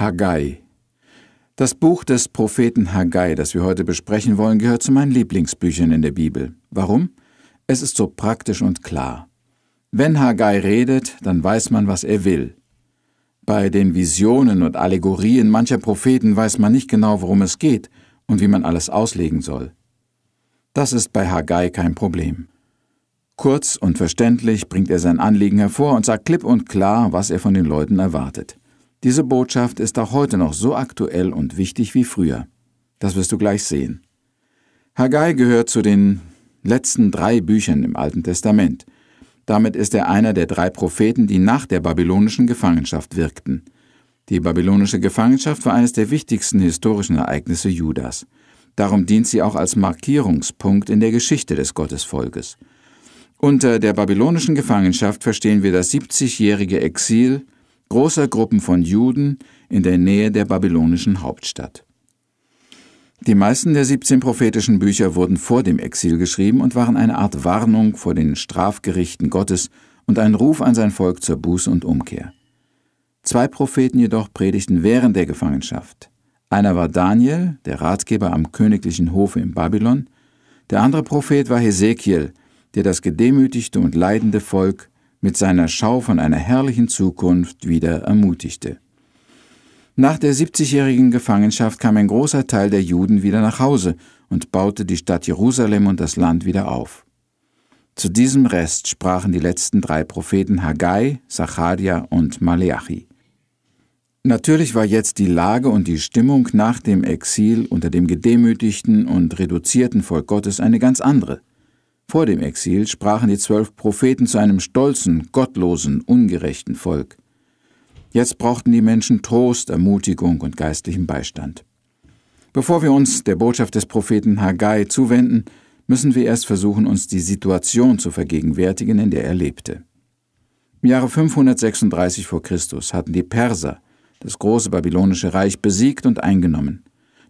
Haggai. Das Buch des Propheten Haggai, das wir heute besprechen wollen, gehört zu meinen Lieblingsbüchern in der Bibel. Warum? Es ist so praktisch und klar. Wenn Haggai redet, dann weiß man, was er will. Bei den Visionen und Allegorien mancher Propheten weiß man nicht genau, worum es geht und wie man alles auslegen soll. Das ist bei Haggai kein Problem. Kurz und verständlich bringt er sein Anliegen hervor und sagt klipp und klar, was er von den Leuten erwartet. Diese Botschaft ist auch heute noch so aktuell und wichtig wie früher. Das wirst du gleich sehen. Haggai gehört zu den letzten drei Büchern im Alten Testament. Damit ist er einer der drei Propheten, die nach der babylonischen Gefangenschaft wirkten. Die babylonische Gefangenschaft war eines der wichtigsten historischen Ereignisse Judas. Darum dient sie auch als Markierungspunkt in der Geschichte des Gottesvolkes. Unter der babylonischen Gefangenschaft verstehen wir das 70-jährige Exil großer Gruppen von Juden in der Nähe der babylonischen Hauptstadt. Die meisten der 17 prophetischen Bücher wurden vor dem Exil geschrieben und waren eine Art Warnung vor den Strafgerichten Gottes und ein Ruf an sein Volk zur Buße und Umkehr. Zwei Propheten jedoch predigten während der Gefangenschaft. Einer war Daniel, der Ratgeber am königlichen Hofe in Babylon, der andere Prophet war Hesekiel, der das gedemütigte und leidende Volk mit seiner Schau von einer herrlichen Zukunft wieder ermutigte. Nach der 70-jährigen Gefangenschaft kam ein großer Teil der Juden wieder nach Hause und baute die Stadt Jerusalem und das Land wieder auf. Zu diesem Rest sprachen die letzten drei Propheten Haggai, Zacharia und Maleachi. Natürlich war jetzt die Lage und die Stimmung nach dem Exil unter dem gedemütigten und reduzierten Volk Gottes eine ganz andere. Vor dem Exil sprachen die zwölf Propheten zu einem stolzen, gottlosen, ungerechten Volk. Jetzt brauchten die Menschen Trost, Ermutigung und geistlichen Beistand. Bevor wir uns der Botschaft des Propheten Haggai zuwenden, müssen wir erst versuchen, uns die Situation zu vergegenwärtigen, in der er lebte. Im Jahre 536 vor Christus hatten die Perser das große babylonische Reich besiegt und eingenommen.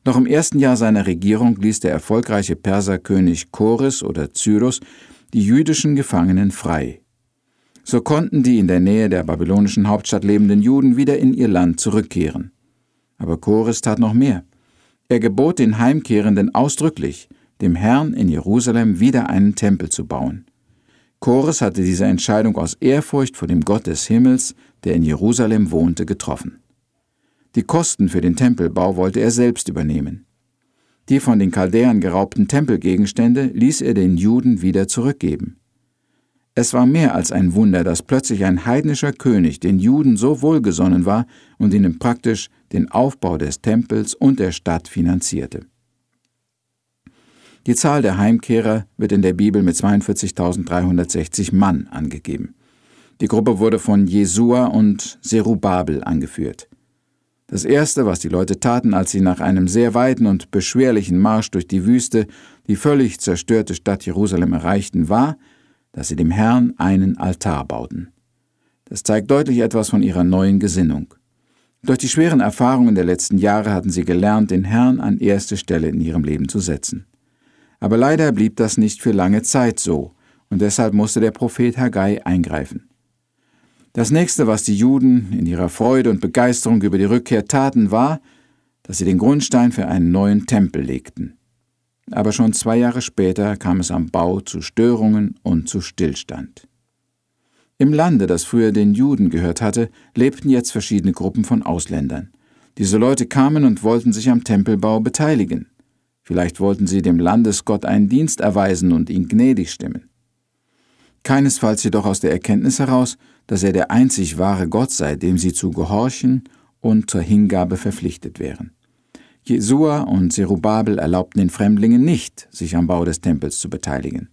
Noch im ersten Jahr seiner Regierung ließ der erfolgreiche Perserkönig Chores oder Cyrus die jüdischen Gefangenen frei. So konnten die in der Nähe der babylonischen Hauptstadt lebenden Juden wieder in ihr Land zurückkehren. Aber Chores tat noch mehr. Er gebot den Heimkehrenden ausdrücklich, dem Herrn in Jerusalem wieder einen Tempel zu bauen. Chores hatte diese Entscheidung aus Ehrfurcht vor dem Gott des Himmels, der in Jerusalem wohnte, getroffen. Die Kosten für den Tempelbau wollte er selbst übernehmen. Die von den Chaldäern geraubten Tempelgegenstände ließ er den Juden wieder zurückgeben. Es war mehr als ein Wunder, dass plötzlich ein heidnischer König den Juden so wohlgesonnen war und ihnen praktisch den Aufbau des Tempels und der Stadt finanzierte. Die Zahl der Heimkehrer wird in der Bibel mit 42.360 Mann angegeben. Die Gruppe wurde von Jesua und Serubabel angeführt. Das Erste, was die Leute taten, als sie nach einem sehr weiten und beschwerlichen Marsch durch die Wüste die völlig zerstörte Stadt Jerusalem erreichten, war, dass sie dem Herrn einen Altar bauten. Das zeigt deutlich etwas von ihrer neuen Gesinnung. Durch die schweren Erfahrungen der letzten Jahre hatten sie gelernt, den Herrn an erste Stelle in ihrem Leben zu setzen. Aber leider blieb das nicht für lange Zeit so, und deshalb musste der Prophet Haggai eingreifen. Das nächste, was die Juden in ihrer Freude und Begeisterung über die Rückkehr taten, war, dass sie den Grundstein für einen neuen Tempel legten. Aber schon zwei Jahre später kam es am Bau zu Störungen und zu Stillstand. Im Lande, das früher den Juden gehört hatte, lebten jetzt verschiedene Gruppen von Ausländern. Diese Leute kamen und wollten sich am Tempelbau beteiligen. Vielleicht wollten sie dem Landesgott einen Dienst erweisen und ihn gnädig stimmen. Keinesfalls jedoch aus der Erkenntnis heraus, dass er der einzig wahre Gott sei, dem sie zu gehorchen und zur Hingabe verpflichtet wären. Jesua und Zerubabel erlaubten den Fremdlingen nicht, sich am Bau des Tempels zu beteiligen.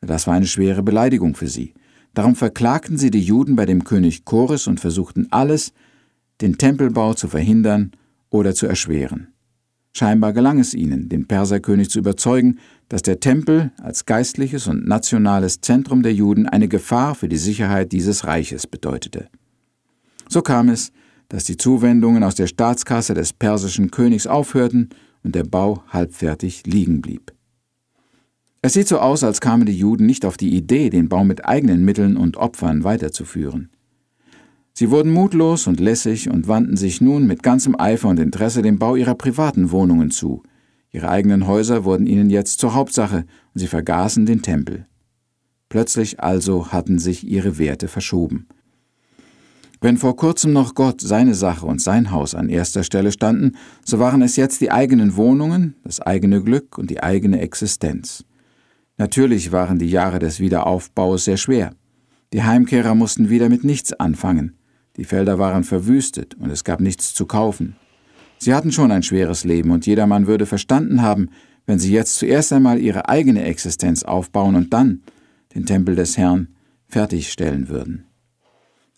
Das war eine schwere Beleidigung für sie. Darum verklagten sie die Juden bei dem König Chores und versuchten alles, den Tempelbau zu verhindern oder zu erschweren. Scheinbar gelang es ihnen, den Perserkönig zu überzeugen, dass der Tempel als geistliches und nationales Zentrum der Juden eine Gefahr für die Sicherheit dieses Reiches bedeutete. So kam es, dass die Zuwendungen aus der Staatskasse des persischen Königs aufhörten und der Bau halbfertig liegen blieb. Es sieht so aus, als kamen die Juden nicht auf die Idee, den Bau mit eigenen Mitteln und Opfern weiterzuführen. Sie wurden mutlos und lässig und wandten sich nun mit ganzem Eifer und Interesse dem Bau ihrer privaten Wohnungen zu. Ihre eigenen Häuser wurden ihnen jetzt zur Hauptsache und sie vergaßen den Tempel. Plötzlich also hatten sich ihre Werte verschoben. Wenn vor kurzem noch Gott, seine Sache und sein Haus an erster Stelle standen, so waren es jetzt die eigenen Wohnungen, das eigene Glück und die eigene Existenz. Natürlich waren die Jahre des Wiederaufbaus sehr schwer. Die Heimkehrer mussten wieder mit nichts anfangen. Die Felder waren verwüstet und es gab nichts zu kaufen. Sie hatten schon ein schweres Leben und jedermann würde verstanden haben, wenn sie jetzt zuerst einmal ihre eigene Existenz aufbauen und dann den Tempel des Herrn fertigstellen würden.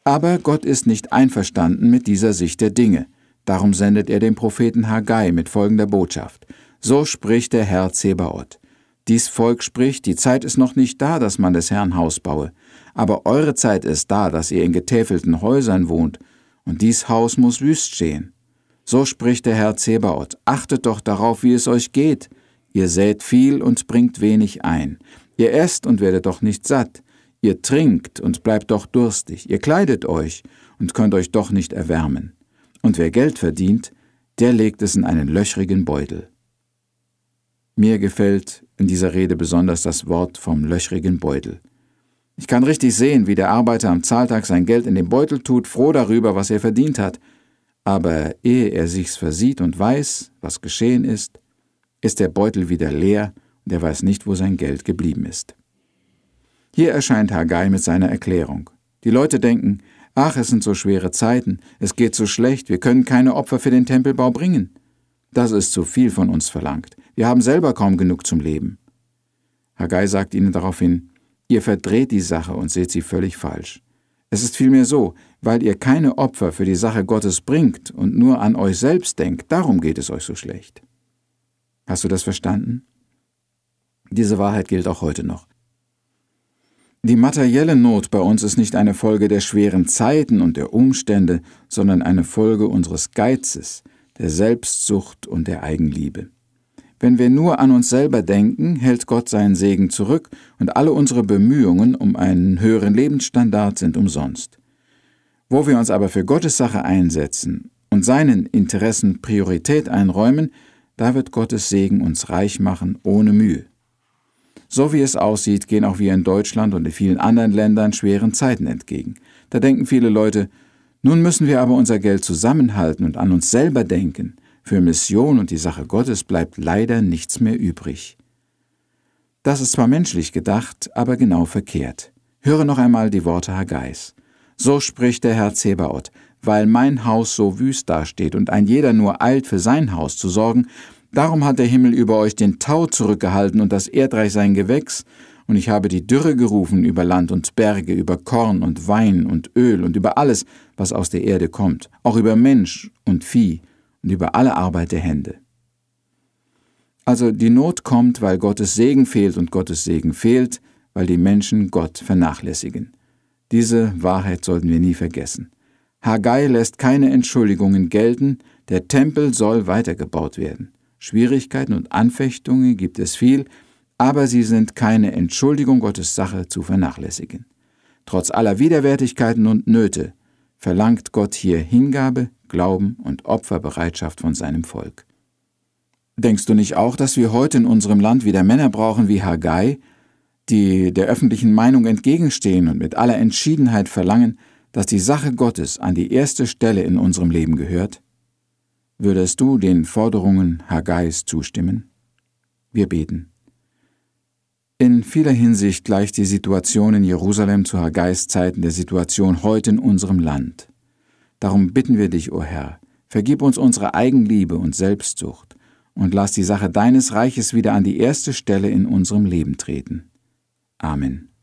Aber Gott ist nicht einverstanden mit dieser Sicht der Dinge. Darum sendet er den Propheten Haggai mit folgender Botschaft. So spricht der Herr Zebaoth. Dies Volk spricht, die Zeit ist noch nicht da, dass man des Herrn Haus baue. Aber eure Zeit ist da, dass ihr in getäfelten Häusern wohnt, und dies Haus muss wüst stehen. So spricht der Herr Zebaoth, achtet doch darauf, wie es euch geht. Ihr sät viel und bringt wenig ein. Ihr esst und werdet doch nicht satt. Ihr trinkt und bleibt doch durstig. Ihr kleidet euch und könnt euch doch nicht erwärmen. Und wer Geld verdient, der legt es in einen löchrigen Beutel. Mir gefällt in dieser Rede besonders das Wort vom löchrigen Beutel. Ich kann richtig sehen, wie der Arbeiter am Zahltag sein Geld in den Beutel tut, froh darüber, was er verdient hat. Aber ehe er sich's versieht und weiß, was geschehen ist, ist der Beutel wieder leer und er weiß nicht, wo sein Geld geblieben ist. Hier erscheint Haggai mit seiner Erklärung. Die Leute denken, ach, es sind so schwere Zeiten, es geht so schlecht, wir können keine Opfer für den Tempelbau bringen. Das ist zu viel von uns verlangt. Wir haben selber kaum genug zum Leben. Haggai sagt ihnen daraufhin, Ihr verdreht die Sache und seht sie völlig falsch. Es ist vielmehr so, weil ihr keine Opfer für die Sache Gottes bringt und nur an euch selbst denkt, darum geht es euch so schlecht. Hast du das verstanden? Diese Wahrheit gilt auch heute noch. Die materielle Not bei uns ist nicht eine Folge der schweren Zeiten und der Umstände, sondern eine Folge unseres Geizes, der Selbstsucht und der Eigenliebe. Wenn wir nur an uns selber denken, hält Gott seinen Segen zurück und alle unsere Bemühungen um einen höheren Lebensstandard sind umsonst. Wo wir uns aber für Gottes Sache einsetzen und seinen Interessen Priorität einräumen, da wird Gottes Segen uns reich machen ohne Mühe. So wie es aussieht, gehen auch wir in Deutschland und in vielen anderen Ländern schweren Zeiten entgegen. Da denken viele Leute, nun müssen wir aber unser Geld zusammenhalten und an uns selber denken. Für Mission und die Sache Gottes bleibt leider nichts mehr übrig. Das ist zwar menschlich gedacht, aber genau verkehrt. Höre noch einmal die Worte Haggais. So spricht der Herr Zebaoth, weil mein Haus so wüst dasteht und ein jeder nur eilt, für sein Haus zu sorgen, darum hat der Himmel über euch den Tau zurückgehalten und das Erdreich sein Gewächs, und ich habe die Dürre gerufen über Land und Berge, über Korn und Wein und Öl und über alles, was aus der Erde kommt, auch über Mensch und Vieh und über alle Arbeit der Hände. Also die Not kommt, weil Gottes Segen fehlt und Gottes Segen fehlt, weil die Menschen Gott vernachlässigen. Diese Wahrheit sollten wir nie vergessen. Haggai lässt keine Entschuldigungen gelten, der Tempel soll weitergebaut werden. Schwierigkeiten und Anfechtungen gibt es viel, aber sie sind keine Entschuldigung, Gottes Sache zu vernachlässigen. Trotz aller Widerwärtigkeiten und Nöte verlangt Gott hier Hingabe, Glauben und Opferbereitschaft von seinem Volk. Denkst du nicht auch, dass wir heute in unserem Land wieder Männer brauchen wie Haggai, die der öffentlichen Meinung entgegenstehen und mit aller Entschiedenheit verlangen, dass die Sache Gottes an die erste Stelle in unserem Leben gehört? Würdest du den Forderungen Haggais zustimmen? Wir beten. In vieler Hinsicht gleicht die Situation in Jerusalem zu Haggais Zeiten der Situation heute in unserem Land. Darum bitten wir dich, o Herr, vergib uns unsere Eigenliebe und Selbstsucht und lass die Sache deines Reiches wieder an die erste Stelle in unserem Leben treten. Amen.